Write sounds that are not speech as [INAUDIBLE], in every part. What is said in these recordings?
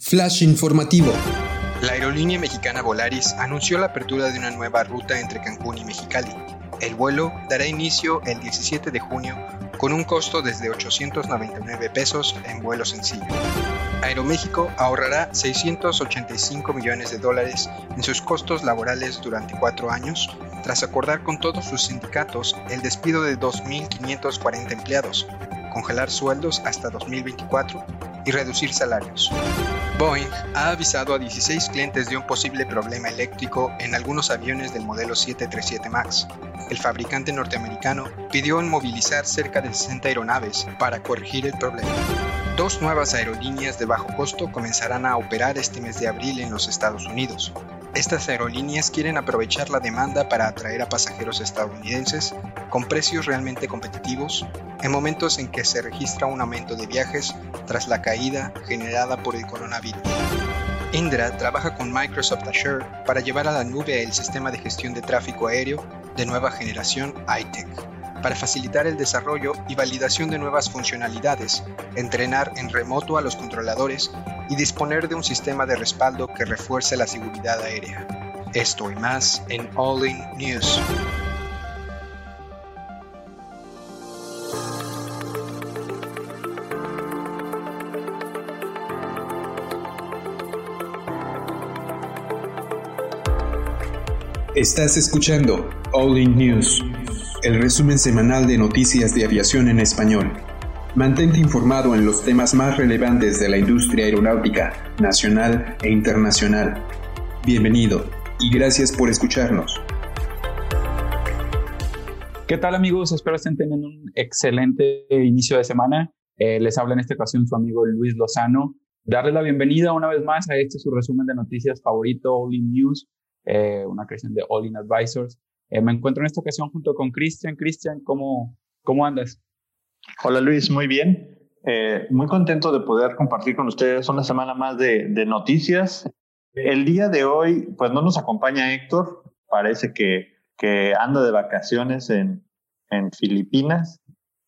Flash informativo. La aerolínea mexicana Volaris anunció la apertura de una nueva ruta entre Cancún y Mexicali. El vuelo dará inicio el 17 de junio con un costo desde 899 pesos en vuelo sencillo. Aeroméxico ahorrará 685 millones de dólares en sus costos laborales durante cuatro años, tras acordar con todos sus sindicatos el despido de 2.540 empleados, congelar sueldos hasta 2024 y reducir salarios. Boeing ha avisado a 16 clientes de un posible problema eléctrico en algunos aviones del modelo 737 MAX. El fabricante norteamericano pidió movilizar cerca de 60 aeronaves para corregir el problema. Dos nuevas aerolíneas de bajo costo comenzarán a operar este mes de abril en los Estados Unidos. Estas aerolíneas quieren aprovechar la demanda para atraer a pasajeros estadounidenses con precios realmente competitivos en momentos en que se registra un aumento de viajes tras la caída generada por el coronavirus. Indra trabaja con Microsoft Azure para llevar a la nube el sistema de gestión de tráfico aéreo de nueva generación iTech, para facilitar el desarrollo y validación de nuevas funcionalidades, entrenar en remoto a los controladores y disponer de un sistema de respaldo que refuerce la seguridad aérea. Esto y más en All In News. Estás escuchando All In News, el resumen semanal de noticias de aviación en español. Mantente informado en los temas más relevantes de la industria aeronáutica, nacional e internacional. Bienvenido y gracias por escucharnos. ¿Qué tal amigos? Espero estén teniendo un excelente inicio de semana. Eh, les habla en esta ocasión su amigo Luis Lozano. Darles la bienvenida una vez más a este su resumen de noticias favorito, All In News, eh, una creación de All In Advisors. Eh, me encuentro en esta ocasión junto con Cristian. Cristian, ¿cómo, ¿cómo andas? Hola Luis, muy bien. Eh, muy contento de poder compartir con ustedes una semana más de, de, noticias. El día de hoy, pues no nos acompaña Héctor, parece que, que anda de vacaciones en, en Filipinas.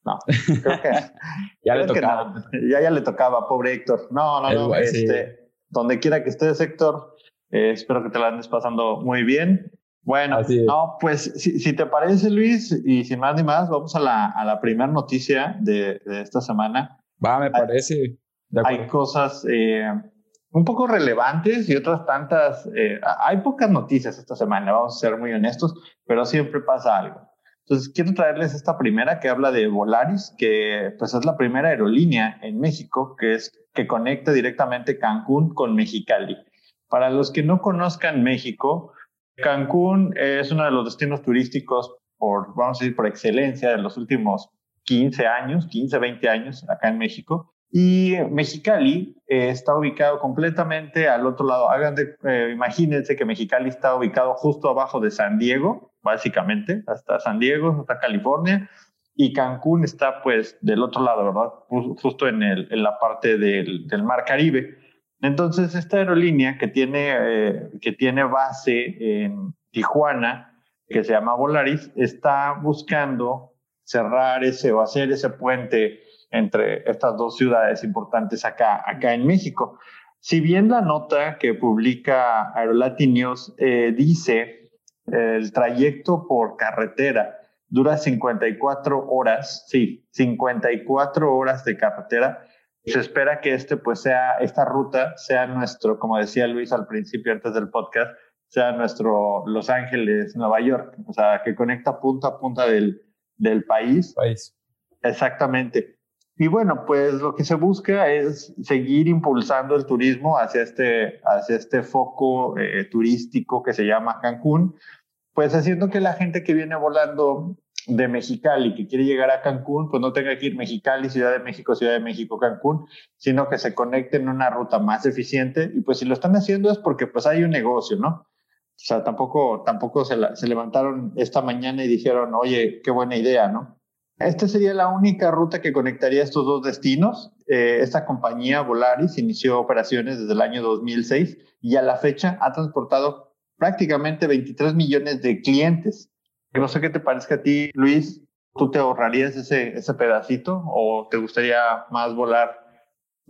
No, creo que [LAUGHS] [LAUGHS] ya le tocaba. No. Ya, ya le tocaba, pobre Héctor. No, no, no. Este, donde quiera que estés, Héctor, eh, espero que te la andes pasando muy bien. Bueno, no, pues si, si, te parece, Luis, y sin más ni más, vamos a la, a la primera noticia de, de, esta semana. Va, me parece. Hay, hay cosas eh, un poco relevantes y otras tantas. Eh, hay pocas noticias esta semana, vamos a ser muy honestos, pero siempre pasa algo. Entonces, quiero traerles esta primera que habla de Volaris, que pues es la primera aerolínea en México que, es, que conecta directamente Cancún con Mexicali. Para los que no conozcan México, Cancún es uno de los destinos turísticos por, vamos a decir, por excelencia de los últimos 15 años, 15, 20 años acá en México. Y Mexicali eh, está ubicado completamente al otro lado. Hagan de, eh, imagínense que Mexicali está ubicado justo abajo de San Diego, básicamente, hasta San Diego, hasta California. Y Cancún está pues del otro lado, ¿verdad? Justo en, el, en la parte del, del Mar Caribe. Entonces, esta aerolínea que tiene, eh, que tiene base en Tijuana, que se llama Volaris, está buscando cerrar ese o hacer ese puente entre estas dos ciudades importantes acá, acá en México. Si bien la nota que publica Aerolatin News eh, dice el trayecto por carretera dura 54 horas, sí, 54 horas de carretera, se espera que este, pues, sea, esta ruta sea nuestro, como decía Luis al principio, antes del podcast, sea nuestro Los Ángeles, Nueva York, o sea, que conecta punta a punta del, del país. País. Exactamente. Y bueno, pues lo que se busca es seguir impulsando el turismo hacia este, hacia este foco eh, turístico que se llama Cancún, pues haciendo que la gente que viene volando de Mexicali que quiere llegar a Cancún, pues no tenga que ir Mexicali, Ciudad de México, Ciudad de México, Cancún, sino que se conecte en una ruta más eficiente. Y pues si lo están haciendo es porque pues hay un negocio, ¿no? O sea, tampoco, tampoco se, levantaron esta mañana y dijeron, oye, qué buena idea, ¿no? Esta sería la única ruta que conectaría estos dos destinos. Eh, esta compañía Volaris inició operaciones desde el año 2006 y a la fecha ha transportado prácticamente 23 millones de clientes no sé qué te parezca a ti, Luis. ¿Tú te ahorrarías ese, ese pedacito o te gustaría más volar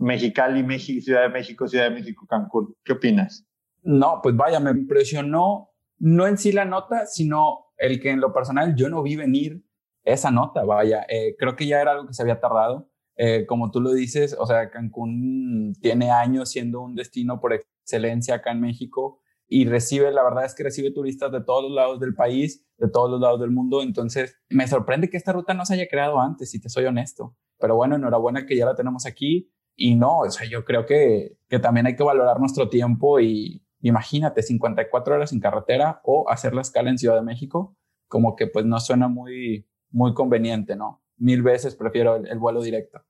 Mexicali, México, Ciudad de México, Ciudad de México, Cancún. ¿Qué opinas? No, pues vaya, me impresionó no en sí la nota, sino el que en lo personal yo no vi venir esa nota, vaya, eh, creo que ya era algo que se había tardado. Eh, como tú lo dices, o sea, Cancún tiene años siendo un destino por excelencia acá en México y recibe, la verdad es que recibe turistas de todos los lados del país, de todos los lados del mundo, entonces me sorprende que esta ruta no se haya creado antes, si te soy honesto. Pero bueno, enhorabuena que ya la tenemos aquí y no, o sea, yo creo que, que también hay que valorar nuestro tiempo y imagínate 54 horas en carretera o hacer la escala en Ciudad de México, como que pues no suena muy, muy conveniente, ¿no? Mil veces prefiero el, vuelo directo.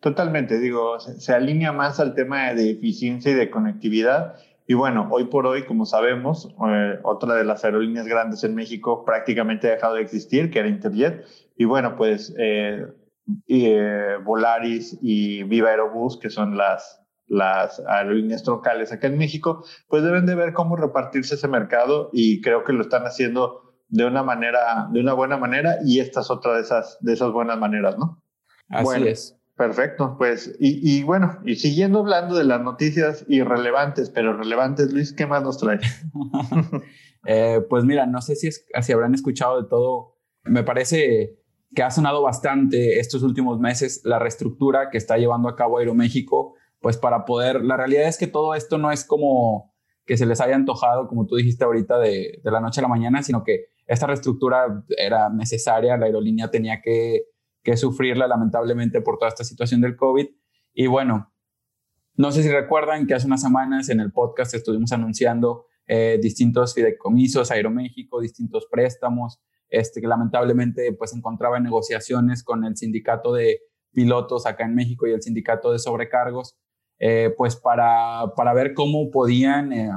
Totalmente, digo, se, alinea más al tema de eficiencia y de conectividad. Y bueno, hoy por hoy, como sabemos, eh, otra de las aerolíneas grandes en México prácticamente ha dejado de existir, que era Interjet. Y bueno, pues eh, eh, Volaris y Viva Aerobús, que son las, las aerolíneas troncales acá en México, pues deben de ver cómo repartirse ese mercado y creo que lo están haciendo de una manera, de una buena manera y esta es otra de esas, de esas buenas maneras, ¿no? Así es. Perfecto, pues, y, y, bueno, y siguiendo hablando de las noticias irrelevantes, pero relevantes, Luis, ¿qué más nos trae? [LAUGHS] Eh, pues mira, no sé si, es, si habrán escuchado de todo, me parece que ha sonado bastante estos últimos meses la reestructura que está llevando a cabo Aeroméxico, pues para poder, la realidad es que todo esto no es como que se les haya antojado, como tú dijiste ahorita, de, de la noche a la mañana, sino que esta reestructura era necesaria, la aerolínea tenía que, sufrirla lamentablemente por toda esta situación del COVID. Y bueno, no sé si recuerdan que hace unas semanas en el podcast estuvimos anunciando eh, distintos fideicomisos, Aeroméxico, distintos préstamos, este, que lamentablemente pues encontraba en negociaciones con el sindicato de pilotos acá en México y el sindicato de sobrecargos, eh, pues para, para ver cómo podían eh,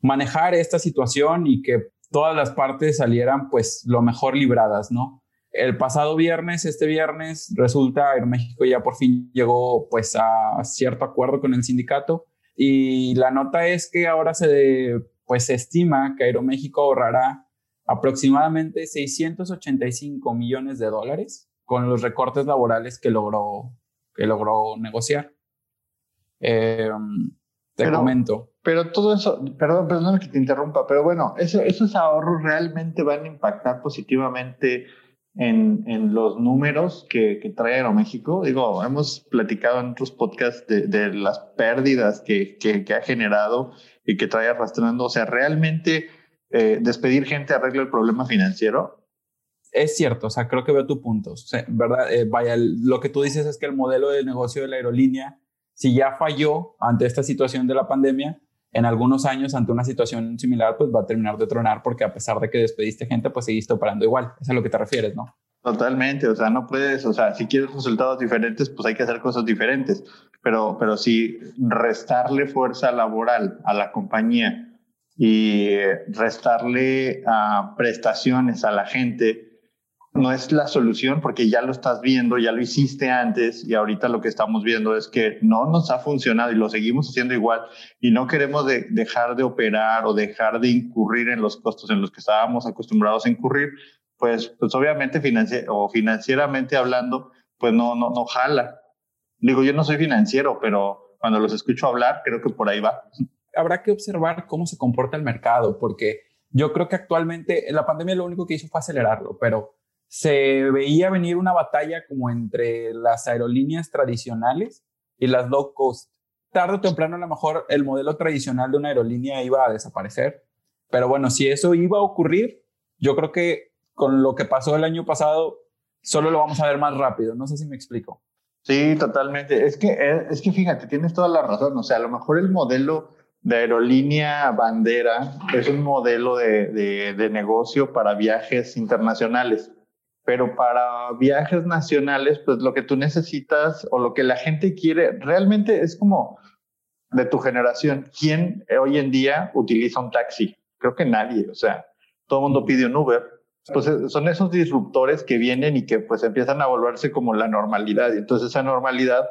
manejar esta situación y que todas las partes salieran pues lo mejor libradas, ¿no? El pasado viernes, este viernes, resulta Aeroméxico ya por fin llegó pues a cierto acuerdo con el sindicato y la nota es que ahora se pues se estima que Aeroméxico ahorrará aproximadamente 685 millones de dólares con los recortes laborales que logró, que logró negociar. Eh, te comento. Pero todo eso, perdón, perdón que te interrumpa, pero bueno, esos ahorros realmente van a impactar positivamente en, en los números que, que trae Aeroméxico. Digo, hemos platicado en otros podcasts de, de las pérdidas que, que, que, ha generado y que trae arrastrando. O sea, realmente eh, despedir gente arregla el problema financiero. Es cierto, o sea, creo que veo tu punto, ¿verdad? Eh, vaya, lo que tú dices es que el modelo de negocio de la aerolínea, si ya falló ante esta situación de la pandemia, en algunos años ante una situación similar, pues va a terminar de tronar porque a pesar de que despediste gente, pues seguiste operando igual. Es a lo que te refieres, ¿no? Totalmente, o sea, no puedes, o sea, si quieres resultados diferentes, pues hay que hacer cosas diferentes, pero, pero si restarle fuerza laboral a la compañía y restarle a prestaciones a la gente, no es la solución porque ya lo estás viendo, ya lo hiciste antes y ahorita lo que estamos viendo es que no nos ha funcionado y lo seguimos haciendo igual y no queremos dejar de operar o dejar de incurrir en los costos en los que estábamos acostumbrados a incurrir, pues, pues obviamente o financieramente hablando, pues no, no, no jala. Digo, yo no soy financiero, pero cuando los escucho hablar, creo que por ahí va. Habrá que observar cómo se comporta el mercado, porque yo creo que actualmente la pandemia lo único que hizo fue acelerarlo, pero se veía venir una batalla como entre las aerolíneas tradicionales y las low cost. Tarde o temprano a lo mejor el modelo tradicional de una aerolínea iba a desaparecer, pero bueno, si eso iba a ocurrir, yo creo que con lo que pasó el año pasado, solo lo vamos a ver más rápido. No sé si me explico. Sí, totalmente. Es que, eh, es que fíjate, tienes toda la razón. O sea, a lo mejor el modelo de aerolínea bandera es un modelo de, de, de negocio para viajes internacionales pero para viajes nacionales, pues lo que tú necesitas o lo que la gente quiere, realmente es como de tu generación. ¿Quién hoy en día utiliza un taxi? Creo que nadie, o sea, todo el mundo pide un Uber. Pues eh, son esos disruptores que vienen y que pues empiezan a volverse como la normalidad. Y entonces esa normalidad,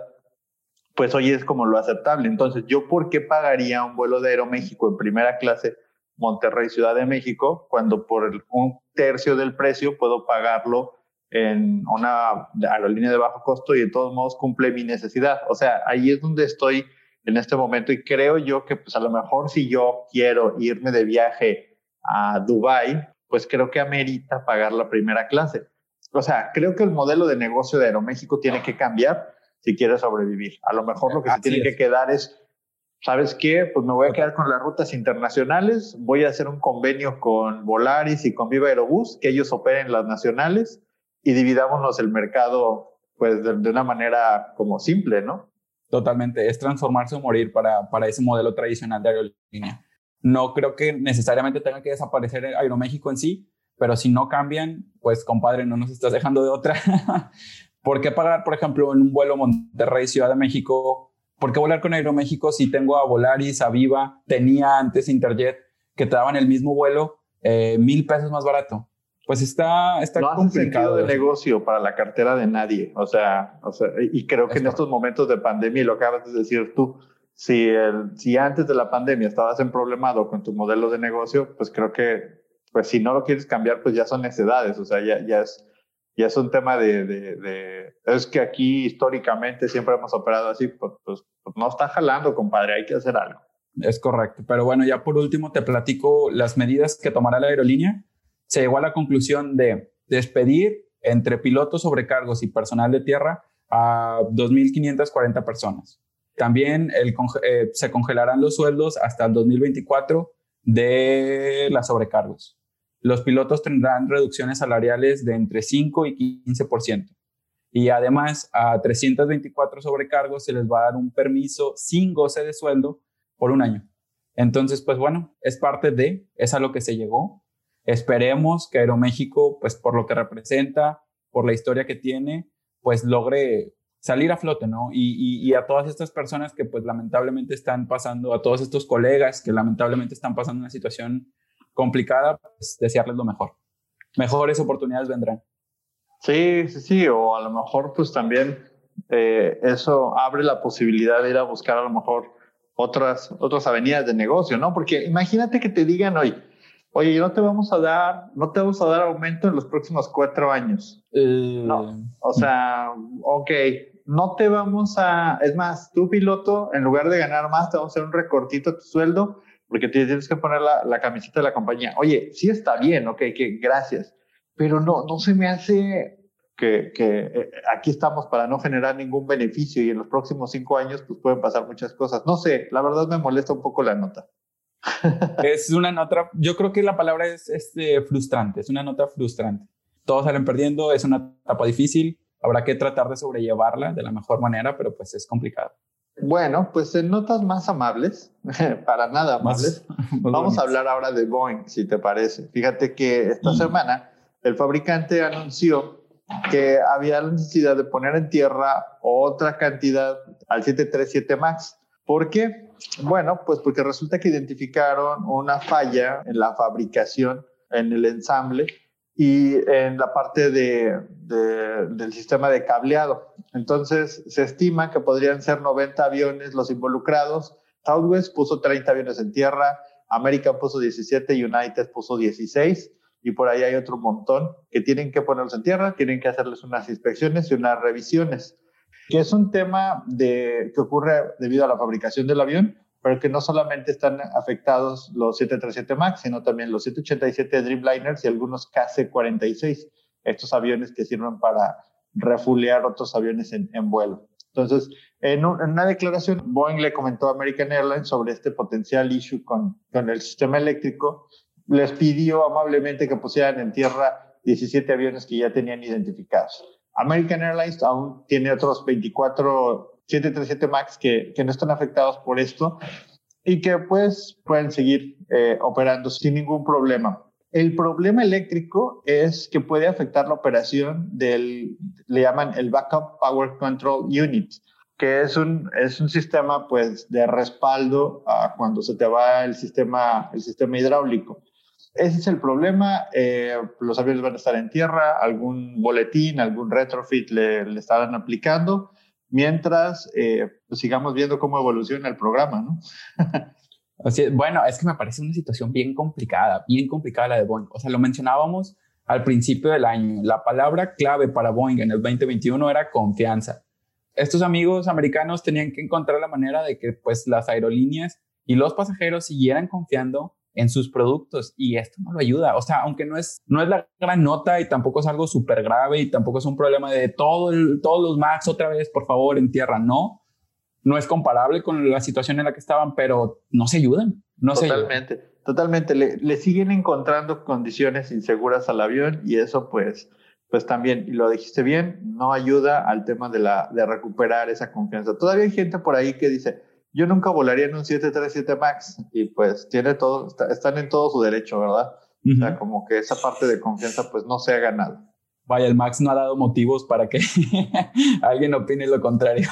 pues hoy es como lo aceptable. Entonces, ¿yo por qué pagaría un vuelo de Aeroméxico en primera clase Monterrey, Ciudad de México, cuando por un tercio del precio puedo pagarlo en una aerolínea de bajo costo y de todos modos cumple mi necesidad. O sea, ahí es donde estoy en este momento y creo yo que pues a lo mejor si yo quiero irme de viaje a Dubai, pues creo que amerita pagar la primera clase. O sea, creo que el modelo de negocio de Aeroméxico tiene que cambiar si quiere sobrevivir. A lo mejor lo que se tiene que quedar es, ¿sabes qué? Pues me voy a quedar con las rutas internacionales, voy a hacer un convenio con Volaris y con Viva Aerobús, que ellos operen las nacionales y dividámonos el mercado pues de, una manera como simple, ¿no? Totalmente, es transformarse o morir para, para ese modelo tradicional de aerolínea. No creo que necesariamente tenga que desaparecer Aeroméxico en sí, pero si no cambian, pues compadre, no nos estás dejando de otra. [LAUGHS] ¿Por qué pagar, por ejemplo, en un vuelo Monterrey-Ciudad de México? ¿Por qué volar con Aeroméxico si tengo a Volaris, a Viva, tenía antes Interjet, que te daban el mismo vuelo, eh, mil pesos más barato? pues está, está no complicado. de negocio para la cartera de nadie. O sea, o sea y creo que en estos momentos de pandemia, y lo acabas de decir tú, si, el, si antes de la pandemia estabas en problemado con tu modelo de negocio, pues creo que, pues si no lo quieres cambiar, pues ya son necedades. O sea, ya, ya es, ya es un tema de, es que aquí históricamente siempre hemos operado así, pues, pues, pues, no está jalando, compadre, hay que hacer algo. Es correcto, pero bueno, ya por último te platico las medidas que tomará la aerolínea se llegó a la conclusión de despedir entre pilotos sobrecargos y personal de tierra a 2.540 personas. También eh, se congelarán los sueldos hasta el 2024 de las sobrecargos. Los pilotos tendrán reducciones salariales de entre 5 y 15%. Y además a 324 sobrecargos se les va a dar un permiso sin goce de sueldo por un año. Entonces, pues bueno, es parte de, es a lo que se llegó. Esperemos que Aeroméxico, pues por lo que representa, por la historia que tiene, pues logre salir a flote, ¿no? Y, a todas estas personas que pues lamentablemente están pasando, a todos estos colegas que lamentablemente están pasando una situación complicada, pues desearles lo mejor. Mejores oportunidades vendrán. Sí, sí, sí, o a lo mejor pues también eh, eso abre la posibilidad de ir a buscar a lo mejor otras, otras avenidas de negocio, ¿no? Porque imagínate que te digan hoy, oye, no te vamos a dar, no te vamos a dar aumento en los próximos cuatro años. Eh, no, o sea, ok, no te vamos a, es más, tu piloto, en lugar de ganar más, te vamos a hacer un recortito a tu sueldo porque tienes que poner la, la camiseta de la compañía. Oye, sí está bien, ok, que gracias, pero no, no se me hace que, que eh, aquí estamos para no generar ningún beneficio y en los próximos cinco años pues pueden pasar muchas cosas. No sé, la verdad me molesta un poco la nota. [LAUGHS] es una nota, yo creo que la palabra es, este, frustrante, es una nota frustrante. Todos salen perdiendo, es una etapa difícil, habrá que tratar de sobrellevarla de la mejor manera, pero pues es complicado. Bueno, pues en notas más amables, [LAUGHS] para nada amables, [LAUGHS] vamos a hablar ahora de Boeing, si te parece. Fíjate que esta semana el fabricante anunció que había la necesidad de poner en tierra otra cantidad al 737 MAX. ¿Por qué? Bueno, pues porque resulta que identificaron una falla en la fabricación, en el ensamble y en la parte de, del sistema de cableado. Entonces, se estima que podrían ser 90 aviones los involucrados. Southwest puso 30 aviones en tierra, American puso 17, United puso 16 y por ahí hay otro montón que tienen que ponerlos en tierra, tienen que hacerles unas inspecciones y unas revisiones que es un tema de, que ocurre debido a la fabricación del avión, pero que no solamente están afectados los 737 MAX, sino también los 787 Dreamliners y algunos KC-46, estos aviones que sirven para refulear otros aviones en, en vuelo. Entonces, en, en, una declaración, Boeing le comentó a American Airlines sobre este potencial issue con, con el sistema eléctrico, les pidió amablemente que pusieran en tierra 17 aviones que ya tenían identificados. American Airlines aún tiene otros 24 737 MAX que, que no están afectados por esto y que pues pueden seguir eh, operando sin ningún problema. El problema eléctrico es que puede afectar la operación del, le llaman el Backup Power Control Unit, que es un, es un sistema pues de respaldo a cuando se te va el sistema, el sistema hidráulico. Ese es el problema. Eh, los aviones van a estar en tierra, algún boletín, algún retrofit le, estarán aplicando, mientras eh, pues sigamos viendo cómo evoluciona el programa, ¿no? [LAUGHS] Bueno, es que me parece una situación bien complicada, bien complicada la de Boeing. O sea, lo mencionábamos al principio del año. La palabra clave para Boeing en el 2021 era confianza. Estos amigos americanos tenían que encontrar la manera de que pues las aerolíneas y los pasajeros siguieran confiando en sus productos y esto no lo ayuda. O sea, aunque no es, no es la gran nota y tampoco es algo súper grave y tampoco es un problema de todo todos los Max otra vez, por favor, en tierra, no. No es comparable con la situación en la que estaban, pero no se ayudan. No totalmente, totalmente. Le, le, siguen encontrando condiciones inseguras al avión y eso pues, pues también, y lo dijiste bien, no ayuda al tema de, la, de recuperar esa confianza. Todavía hay gente por ahí que dice, yo nunca volaría en un 737 MAX y pues tiene todo, están en todo su derecho, ¿verdad? O sea, como que esa parte de confianza pues no se ha ganado. Vaya, el Max no ha dado motivos para que [LAUGHS] alguien opine lo contrario.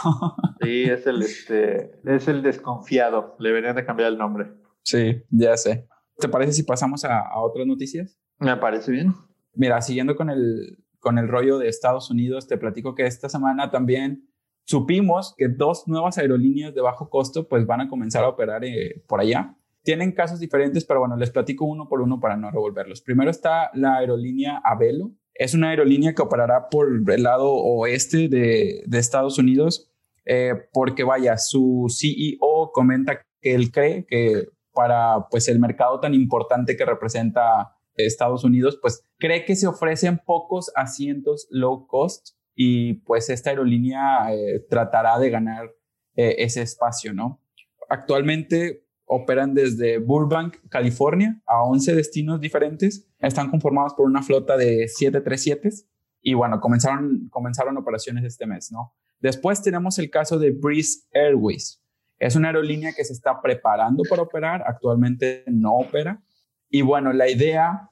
sí, es el, este, es el desconfiado. Le deberían de cambiar el nombre. Sí, ya sé. ¿Te parece si pasamos a, a otras noticias? Me parece bien. Mira, siguiendo con el, con el rollo de Estados Unidos, te platico que esta semana también supimos que dos nuevas aerolíneas de bajo costo pues van a comenzar a operar eh, por allá. Tienen casos diferentes, pero bueno, les platico uno por uno para no revolverlos. Primero está la aerolínea Avelo. Es una aerolínea que operará por el lado oeste de, Estados Unidos, eh, porque vaya, su CEO comenta que él cree que para pues el mercado tan importante que representa Estados Unidos, pues cree que se ofrecen pocos asientos low cost y pues esta aerolínea eh, tratará de ganar eh, ese espacio, ¿no? Actualmente operan desde Burbank, California, a 11 destinos diferentes. Están conformados por una flota de 737 y bueno, comenzaron, comenzaron operaciones este mes, ¿no? Después tenemos el caso de Breeze Airways. Es una aerolínea que se está preparando para operar, actualmente no opera. Y bueno, la idea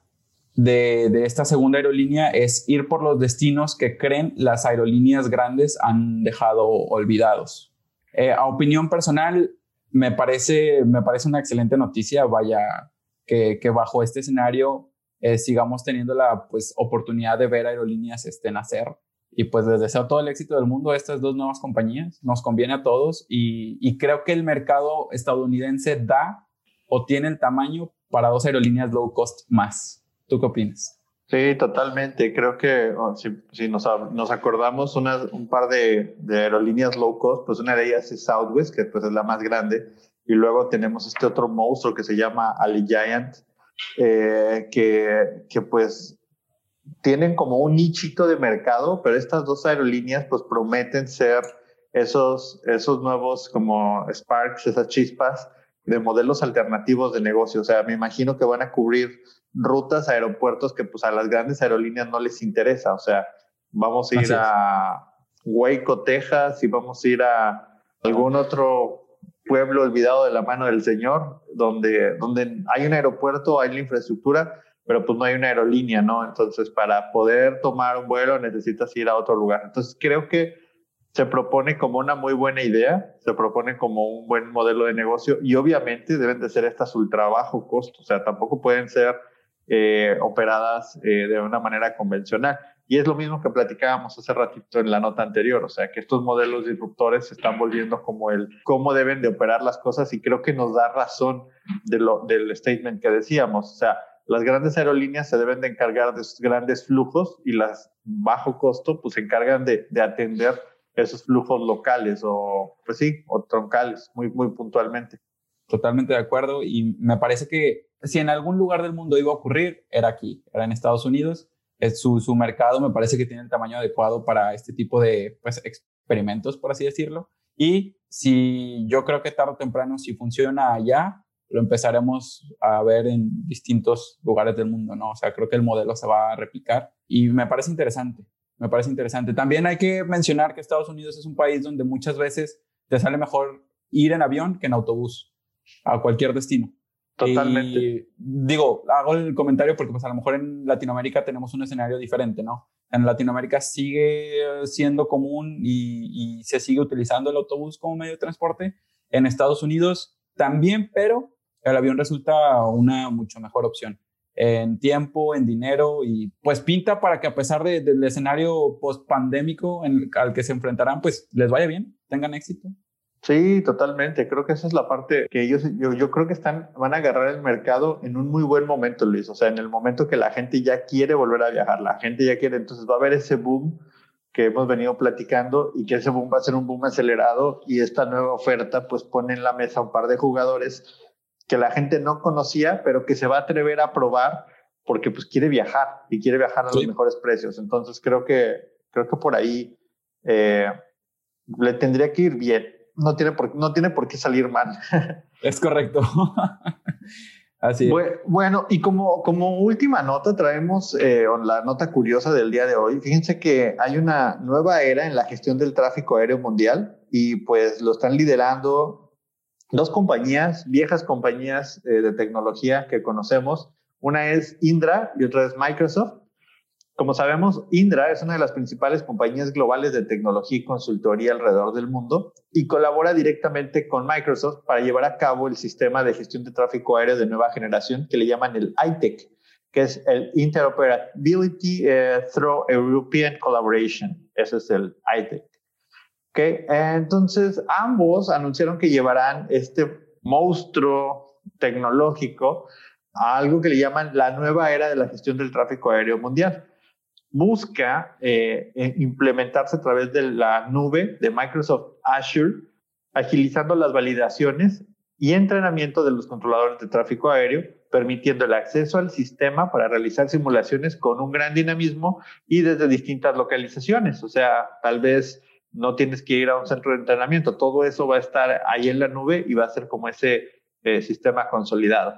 de, esta segunda aerolínea es ir por los destinos que creen las aerolíneas grandes han dejado olvidados. Eh, a opinión personal, me parece, me parece una excelente noticia, vaya, que, bajo este escenario eh, sigamos teniendo la pues, oportunidad de ver aerolíneas este, nacer. Y pues les deseo todo el éxito del mundo a estas dos nuevas compañías. Nos conviene a todos y, y creo que el mercado estadounidense da o tiene el tamaño para dos aerolíneas low cost más. ¿Tú qué opinas? Sí, totalmente. Creo que oh, si, nos, nos, acordamos un par de, aerolíneas low cost, pues una de ellas es Southwest, que pues es la más grande, y luego tenemos este otro monstruo que se llama Allegiant, eh, que, que pues tienen como un nichito de mercado, pero estas dos aerolíneas pues prometen ser esos, esos nuevos como Sparks, esas chispas de modelos alternativos de negocio. O sea, me imagino que van a cubrir rutas, aeropuertos que pues a las grandes aerolíneas no les interesa. O sea, vamos a ir a Waco, Texas y vamos a ir a algún otro pueblo olvidado de la mano del Señor, donde, donde hay un aeropuerto, hay la infraestructura, pero pues no hay una aerolínea, ¿no? Entonces, para poder tomar un vuelo necesitas ir a otro lugar. Entonces, creo que se propone como una muy buena idea, se propone como un buen modelo de negocio y obviamente deben de ser estas ultra bajo costo, o sea, tampoco pueden ser eh, operadas eh, de una manera convencional. Y es lo mismo que platicábamos hace ratito en la nota anterior, o sea, que estos modelos disruptores se están volviendo como el cómo deben de operar las cosas y creo que nos da razón del statement que decíamos, o sea, las grandes aerolíneas se deben de encargar de sus grandes flujos y las bajo costo pues se encargan de atender esos flujos locales o, pues sí, o troncales, muy, muy puntualmente. Totalmente de acuerdo y me parece que si en algún lugar del mundo iba a ocurrir, era aquí, era en Estados Unidos. Su, su mercado me parece que tiene el tamaño adecuado para este tipo de pues, experimentos, por así decirlo. Y si yo creo que tarde o temprano, si funciona allá, lo empezaremos a ver en distintos lugares del mundo, ¿no? O sea, creo que el modelo se va a replicar y me parece interesante, me parece interesante. También hay que mencionar que Estados Unidos es un país donde muchas veces te sale mejor ir en avión que en autobús a cualquier destino. Totalmente. digo, hago el comentario porque pues a lo mejor en Latinoamérica tenemos un escenario diferente, ¿no? En Latinoamérica sigue siendo común y, se sigue utilizando el autobús como medio de transporte. En Estados Unidos también, pero el avión resulta una mucho mejor opción en tiempo, en dinero y pues pinta para que a pesar del escenario post pandémico al que se enfrentarán, pues les vaya bien, tengan éxito. Sí, totalmente. Creo que esa es la parte que ellos, yo, yo, creo que están, van a agarrar el mercado en un muy buen momento, Luis. O sea, en el momento que la gente ya quiere volver a viajar, la gente ya quiere, entonces va a haber ese boom que hemos venido platicando y que ese boom va a ser un boom acelerado y esta nueva oferta pues pone en la mesa un par de jugadores que la gente no conocía, pero que se va a atrever a probar porque pues quiere viajar y quiere viajar a los mejores precios. Entonces creo que, creo que por ahí eh, le tendría que ir bien no tiene por, no tiene por qué salir mal. [LAUGHS] Es correcto. [LAUGHS] Así Bueno, y como, como última nota traemos eh, la nota curiosa del día de hoy. Fíjense que hay una nueva era en la gestión del tráfico aéreo mundial y pues lo están liderando dos compañías, viejas compañías eh, de tecnología que conocemos. Una es Indra y otra es Microsoft. Como sabemos, Indra es una de las principales compañías globales de tecnología y consultoría alrededor del mundo y colabora directamente con Microsoft para llevar a cabo el sistema de gestión de tráfico aéreo de nueva generación que le llaman el ITEC, que es el Interoperability eh, Through European Collaboration. Ese es el ITEC. Entonces, ambos anunciaron que llevarán este monstruo tecnológico a algo que le llaman la nueva era de la gestión del tráfico aéreo mundial busca eh, implementarse a través de la nube de Microsoft Azure, agilizando las validaciones y entrenamiento de los controladores de tráfico aéreo, permitiendo el acceso al sistema para realizar simulaciones con un gran dinamismo y desde distintas localizaciones. O sea, tal vez no tienes que ir a un centro de entrenamiento, todo eso va a estar ahí en la nube y va a ser como ese eh, sistema consolidado.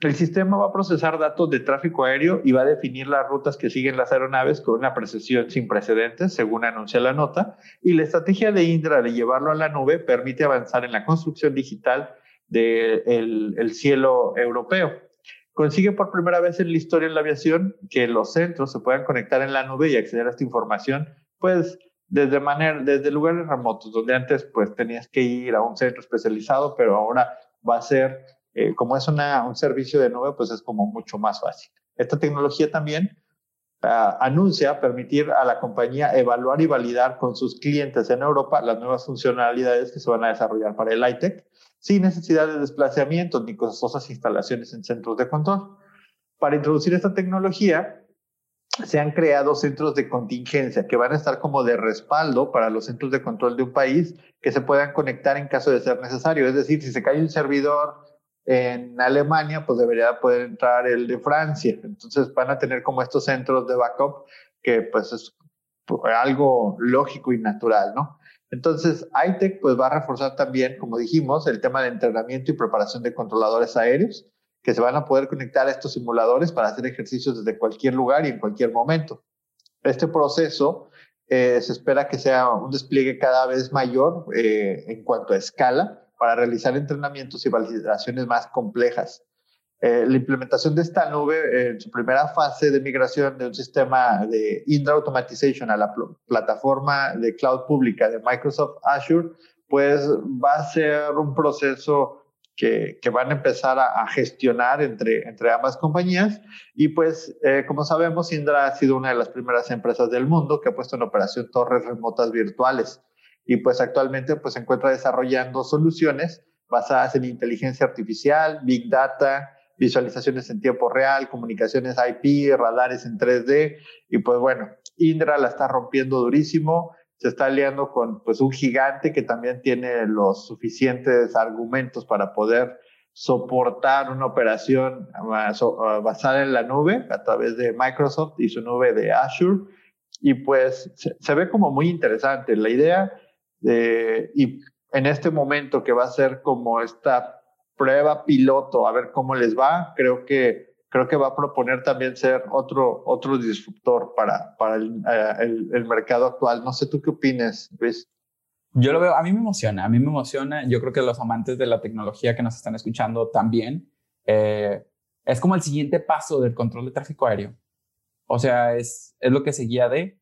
El sistema va a procesar datos de tráfico aéreo y va a definir las rutas que siguen las aeronaves con una precisión sin precedentes, según anuncia la nota. Y la estrategia de Indra de llevarlo a la nube permite avanzar en la construcción digital del el cielo europeo. Consigue por primera vez en la historia de la aviación que los centros se puedan conectar en la nube y acceder a esta información, pues desde, manera, desde lugares remotos, donde antes pues tenías que ir a un centro especializado, pero ahora va a ser eh, como es una, un servicio de nube, pues es como mucho más fácil. Esta tecnología también uh, anuncia permitir a la compañía evaluar y validar con sus clientes en Europa las nuevas funcionalidades que se van a desarrollar para el ITEC, sin necesidad de desplazamientos ni costosas instalaciones en centros de control. Para introducir esta tecnología, se han creado centros de contingencia que van a estar como de respaldo para los centros de control de un país que se puedan conectar en caso de ser necesario. Es decir, si se cae un servidor en Alemania, pues debería poder entrar el de Francia. Entonces van a tener como estos centros de backup que pues es algo lógico y natural, ¿no? Entonces, ITEC pues va a reforzar también, como dijimos, el tema de entrenamiento y preparación de controladores aéreos que se van a poder conectar a estos simuladores para hacer ejercicios desde cualquier lugar y en cualquier momento. Este proceso eh, se espera que sea un despliegue cada vez mayor eh, en cuanto a escala para realizar entrenamientos y validaciones más complejas. Eh, la implementación de esta nube en su primera fase de migración de un sistema de Indra Automation a la plataforma de cloud pública de Microsoft Azure, pues va a ser un proceso que, que van a empezar a, gestionar entre, entre ambas compañías. Y pues, eh, como sabemos, Indra ha sido una de las primeras empresas del mundo que ha puesto en operación torres remotas virtuales. Y pues actualmente pues se encuentra desarrollando soluciones basadas en inteligencia artificial, big data, visualizaciones en tiempo real, comunicaciones IP, radares en 3D y pues bueno, Indra la está rompiendo durísimo, se está aliando con pues un gigante que también tiene los suficientes argumentos para poder soportar una operación basada en la nube a través de Microsoft y su nube de Azure y pues se, se ve como muy interesante. La idea y en este momento que va a ser como esta prueba piloto, a ver cómo les va, creo que, creo que va a proponer también ser otro, otro disruptor para, para el, eh, el, mercado actual. No sé tú qué opinas, Luis. Yo lo veo, a mí me emociona, a mí me emociona. Yo creo que los amantes de la tecnología que nos están escuchando también. Eh, es como el siguiente paso del control de tráfico aéreo. O sea, es, es lo que seguía de,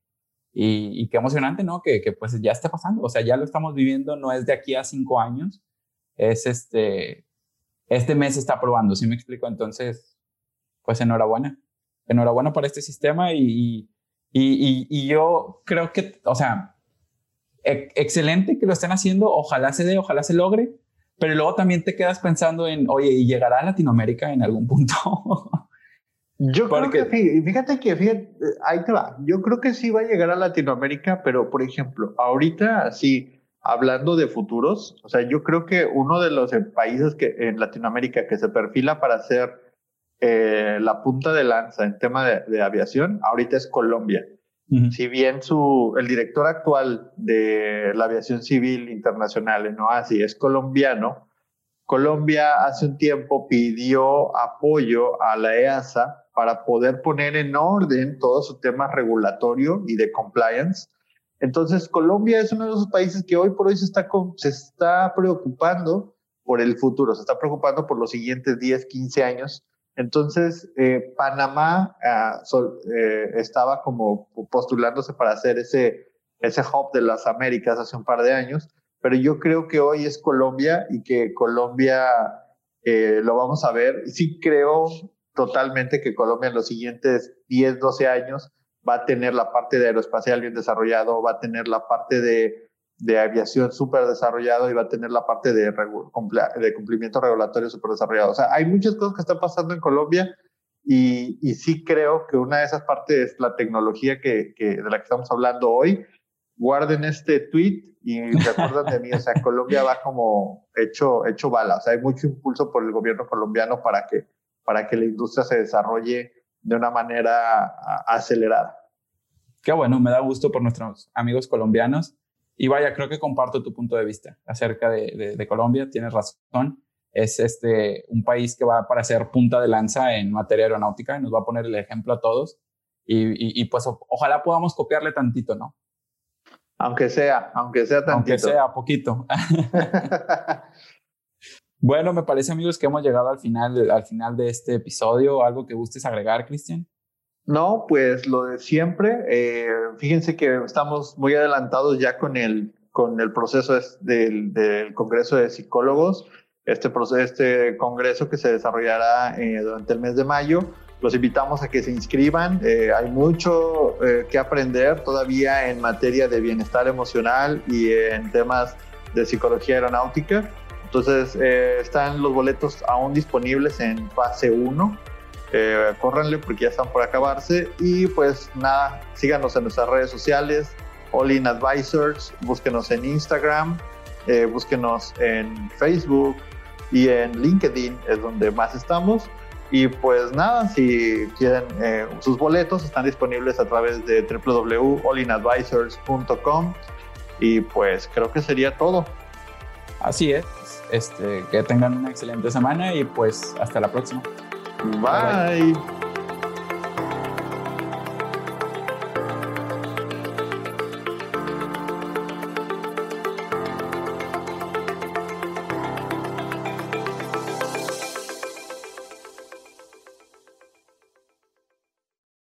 y, qué emocionante, ¿no? Que, que, pues ya esté pasando, o sea, ya lo estamos viviendo, no es de aquí a cinco años, es este, este mes está probando, ¿sí me explico? Entonces, pues enhorabuena, enhorabuena por este sistema y, y, y, y yo creo que, o sea, excelente que lo estén haciendo, ojalá se dé, ojalá se logre, pero luego también te quedas pensando en, oye, ¿y llegará a Latinoamérica en algún punto? [LAUGHS] Yo creo que, fíjate que, fíjate, ahí te va, yo creo que sí va a llegar a Latinoamérica, pero por ejemplo, ahorita sí, hablando de futuros, o sea, yo creo que uno de los países que en Latinoamérica que se perfila para ser eh, la punta de lanza en tema de, aviación, ahorita es Colombia. Si bien su, el director actual de la aviación civil internacional en OASI es colombiano, Colombia hace un tiempo pidió apoyo a la EASA para poder poner en orden todo su tema regulatorio y de compliance. Entonces, Colombia es uno de esos países que hoy por hoy se está, se está preocupando por el futuro, se está preocupando por los siguientes 10, 15 años. Entonces, eh, Panamá ah, eh, estaba como postulándose para hacer ese, ese hub de las Américas hace un par de años pero yo creo que hoy es Colombia y que Colombia eh, lo vamos a ver. Sí creo totalmente que Colombia en los siguientes 10, 12 años va a tener la parte de aeroespacial bien desarrollado, va a tener la parte de, de aviación súper desarrollado y va a tener la parte de, de cumplimiento regulatorio súper desarrollado. O sea, hay muchas cosas que están pasando en Colombia y, y sí creo que una de esas partes es la tecnología que, que, de la que estamos hablando hoy. Guarden este tweet y recuerdan de mí, o sea, Colombia va como hecho, hecho bala, o sea, hay mucho impulso por el gobierno colombiano para que, para que la industria se desarrolle de una manera acelerada. Qué bueno, me da gusto por nuestros amigos colombianos. Y vaya, creo que comparto tu punto de vista acerca de, de, Colombia, tienes razón. Es este, un país que va para ser punta de lanza en materia aeronáutica y nos va a poner el ejemplo a todos. Y, y, pues ojalá podamos copiarle tantito, ¿no? Aunque sea, aunque sea tantito. Aunque sea poquito. [LAUGHS] bueno, me parece, amigos, que hemos llegado al final, al final de este episodio. ¿Algo que gustes agregar, Cristian? No, pues lo de siempre. Eh, fíjense que estamos muy adelantados ya con el, con el proceso del, del Congreso de Psicólogos. Este, proceso, este congreso que se desarrollará eh, durante el mes de mayo los invitamos a que se inscriban. Eh, hay mucho eh, que aprender todavía en materia de bienestar emocional y en temas de psicología aeronáutica. Entonces, eh, están los boletos aún disponibles en fase 1. Eh, córranle porque ya están por acabarse. Y pues nada, síganos en nuestras redes sociales, All In Advisors, búsquenos en Instagram, búsquenos en Facebook y en LinkedIn, es donde más estamos. Y pues nada, si quieren eh, sus boletos, están disponibles a través de www.allinadvisors.com. Y pues creo que sería todo. Así es. Este, que tengan una excelente semana y pues hasta la próxima. Bye. Bye.